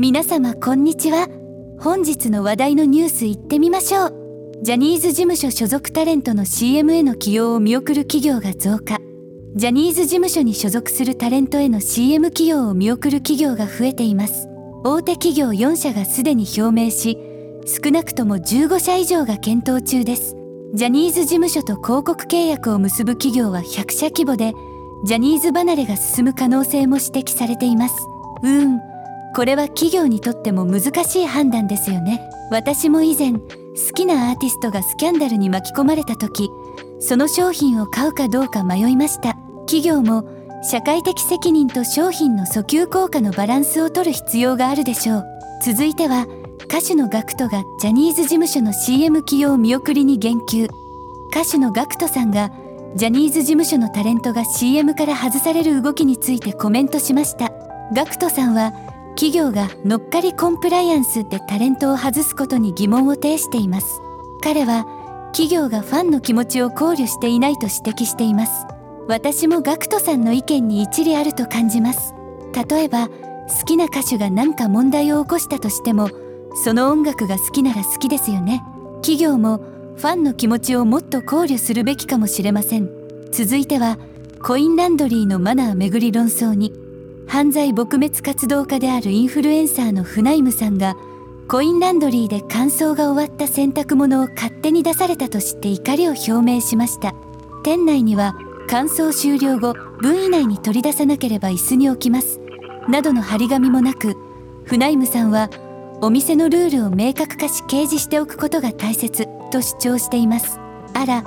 皆様こんにちは。本日の話題のニュースいってみましょう。ジャニーズ事務所所属タレントの CM への起用を見送る企業が増加。ジャニーズ事務所に所属するタレントへの CM 起用を見送る企業が増えています。大手企業4社がすでに表明し少なくとも15社以上が検討中です。ジャニーズ事務所と広告契約を結ぶ企業は100社規模でジャニーズ離れが進む可能性も指摘されています。うん。これは企業にとっても難しい判断ですよね。私も以前好きなアーティストがスキャンダルに巻き込まれた時その商品を買うかどうか迷いました。企業も社会的責任と商品の訴求効果のバランスを取る必要があるでしょう。続いては歌手の GACKT がジャニーズ事務所の CM 起用見送りに言及。歌手の GACKT さんがジャニーズ事務所のタレントが CM から外される動きについてコメントしました。GACKT さんは企業が乗っかりコンプライアンスでタレントを外すことに疑問を呈しています。彼は企業がファンの気持ちを考慮していないと指摘しています。私も GACKT さんの意見に一理あると感じます。例えば好きな歌手が何か問題を起こしたとしてもその音楽が好きなら好きですよね。企業もファンの気持ちをもっと考慮するべきかもしれません。続いてはコインランドリーのマナーめぐり論争に。犯罪撲滅活動家であるインフルエンサーのフナイムさんがコインランドリーで乾燥が終わった洗濯物を勝手に出されたとして怒りを表明しました。店内には乾燥終了後分以内に取り出さなければ椅子に置きます。などの張り紙もなくフナイムさんはお店のルールを明確化し掲示しておくことが大切と主張しています。あら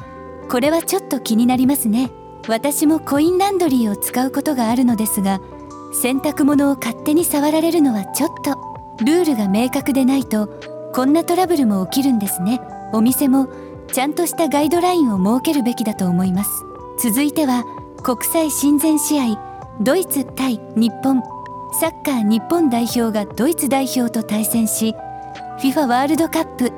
これはちょっと気になりますね。私もコインランドリーを使うことがあるのですが洗濯物を勝手に触られるのはちょっとルールが明確でないとこんなトラブルも起きるんですね。お店もちゃんとしたガイドラインを設けるべきだと思います。続いては国際親善試合ドイツ対日本。サッカー日本代表がドイツ代表と対戦し FIFA ワールドカップ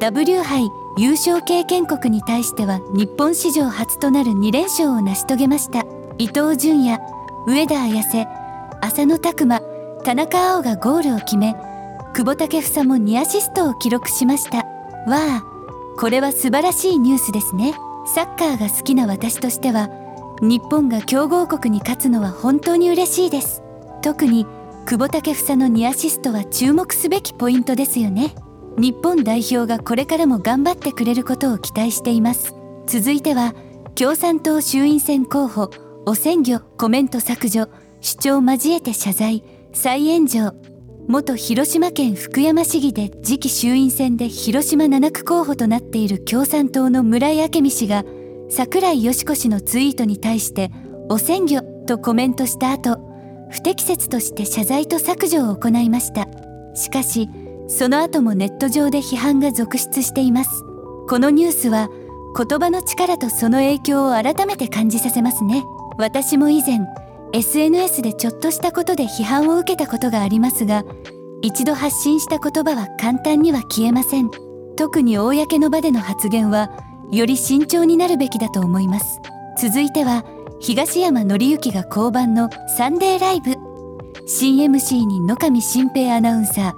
W 杯優勝経験国に対しては日本史上初となる2連勝を成し遂げました。伊東純也上田綺世浅野拓磨田中碧がゴールを決め久保建英も2アシストを記録しました。わあこれは素晴らしいニュースですね。サッカーが好きな私としては日本が強豪国に勝つのは本当に嬉しいです。特に久保建英の2アシストは注目すべきポイントですよね。日本代表がこれからも頑張ってくれることを期待しています。続いては共産党衆院選候補汚染魚コメント削除。主張交えて謝罪再炎上。元広島県福山市議で次期衆院選で広島7区候補となっている共産党の村井明美氏が櫻井よし子氏のツイートに対して汚染魚とコメントした後不適切として謝罪と削除を行いました。しかしその後もネット上で批判が続出しています。このニュースは言葉の力とその影響を改めて感じさせますね。私も以前 SNS でちょっとしたことで批判を受けたことがありますが一度発信した言葉は簡単には消えません。特に公の場での発言はより慎重になるべきだと思います。続いては東山紀之が交番のサンデーライブ。新 MC に野上新平アナウンサー。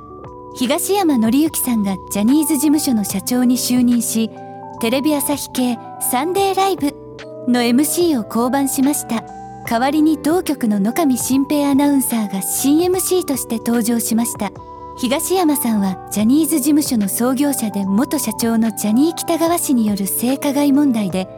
東山紀之さんがジャニーズ事務所の社長に就任しテレビ朝日系サンデーライブの MC を降板しました。代わりに同局の野上新平アナウンサーが新 MC として登場しました。東山さんはジャニーズ事務所の創業者で元社長のジャニー喜多川氏による性加害問題で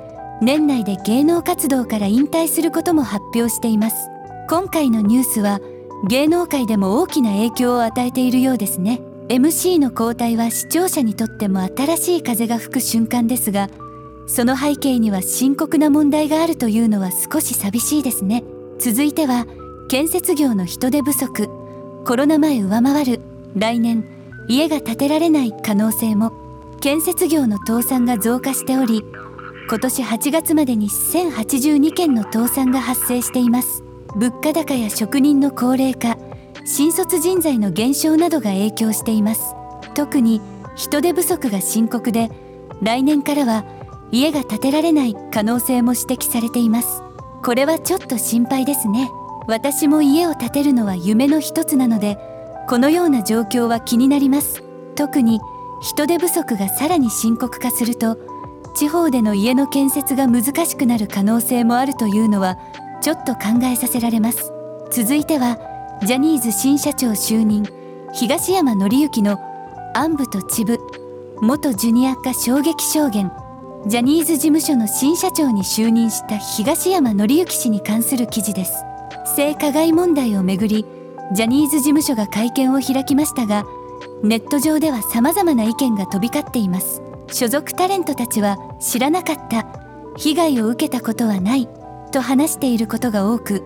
年内で芸能活動から引退することも発表しています。今回のニュースは芸能界でも大きな影響を与えているようですね。MC の交代は視聴者にとっても新しい風が吹く瞬間ですがその背景には深刻な問題があるというのは少し寂しいですね。続いては建設業の人手不足コロナ前上回る来年家が建てられない可能性も。建設業の倒産が増加しており今年8月までに1082件の倒産が発生しています。物価高や職人の高齢化新卒人材の減少などが影響しています。特に人手不足が深刻で来年からは家が建てられない可能性も指摘されています。これはちょっと心配ですね。私も家を建てるのは夢の一つなのでこのような状況は気になります。特に人手不足がさらに深刻化すると地方での家の建設が難しくなる可能性もあるというのはちょっと考えさせられます。続いてはジャニーズ新社長就任東山紀之の暗部と秩父元ジュニア化衝撃証言。ジャニーズ事務所の新社長に就任した東山紀之氏に関する記事です。性加害問題をめぐりジャニーズ事務所が会見を開きましたがネット上では様々な意見が飛び交っています。所属タレントたちは知らなかった。被害を受けたことはないと話していることが多く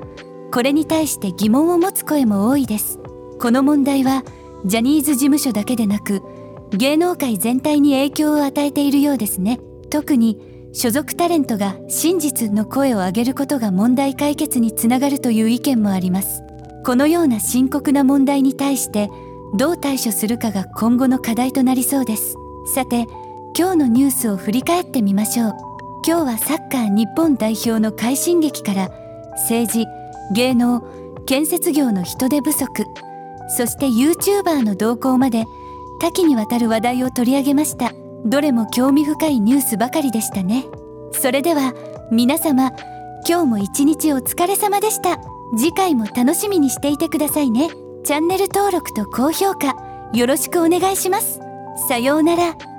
これに対して疑問を持つ声も多いです。この問題はジャニーズ事務所だけでなく芸能界全体に影響を与えているようですね。特に所属タレントが真実の声を上げることが問題解決につながるという意見もあります。このような深刻な問題に対してどう対処するかが今後の課題となりそうです。さて今日のニュースを振り返ってみましょう。今日はサッカー日本代表の快進撃から政治芸能建設業の人手不足そして YouTuber の動向まで多岐にわたる話題を取り上げました。どれも興味深いニュースばかりでしたね。それでは皆様今日も一日お疲れ様でした。次回も楽しみにしていてくださいね。チャンネル登録と高評価よろしくお願いします。さようなら。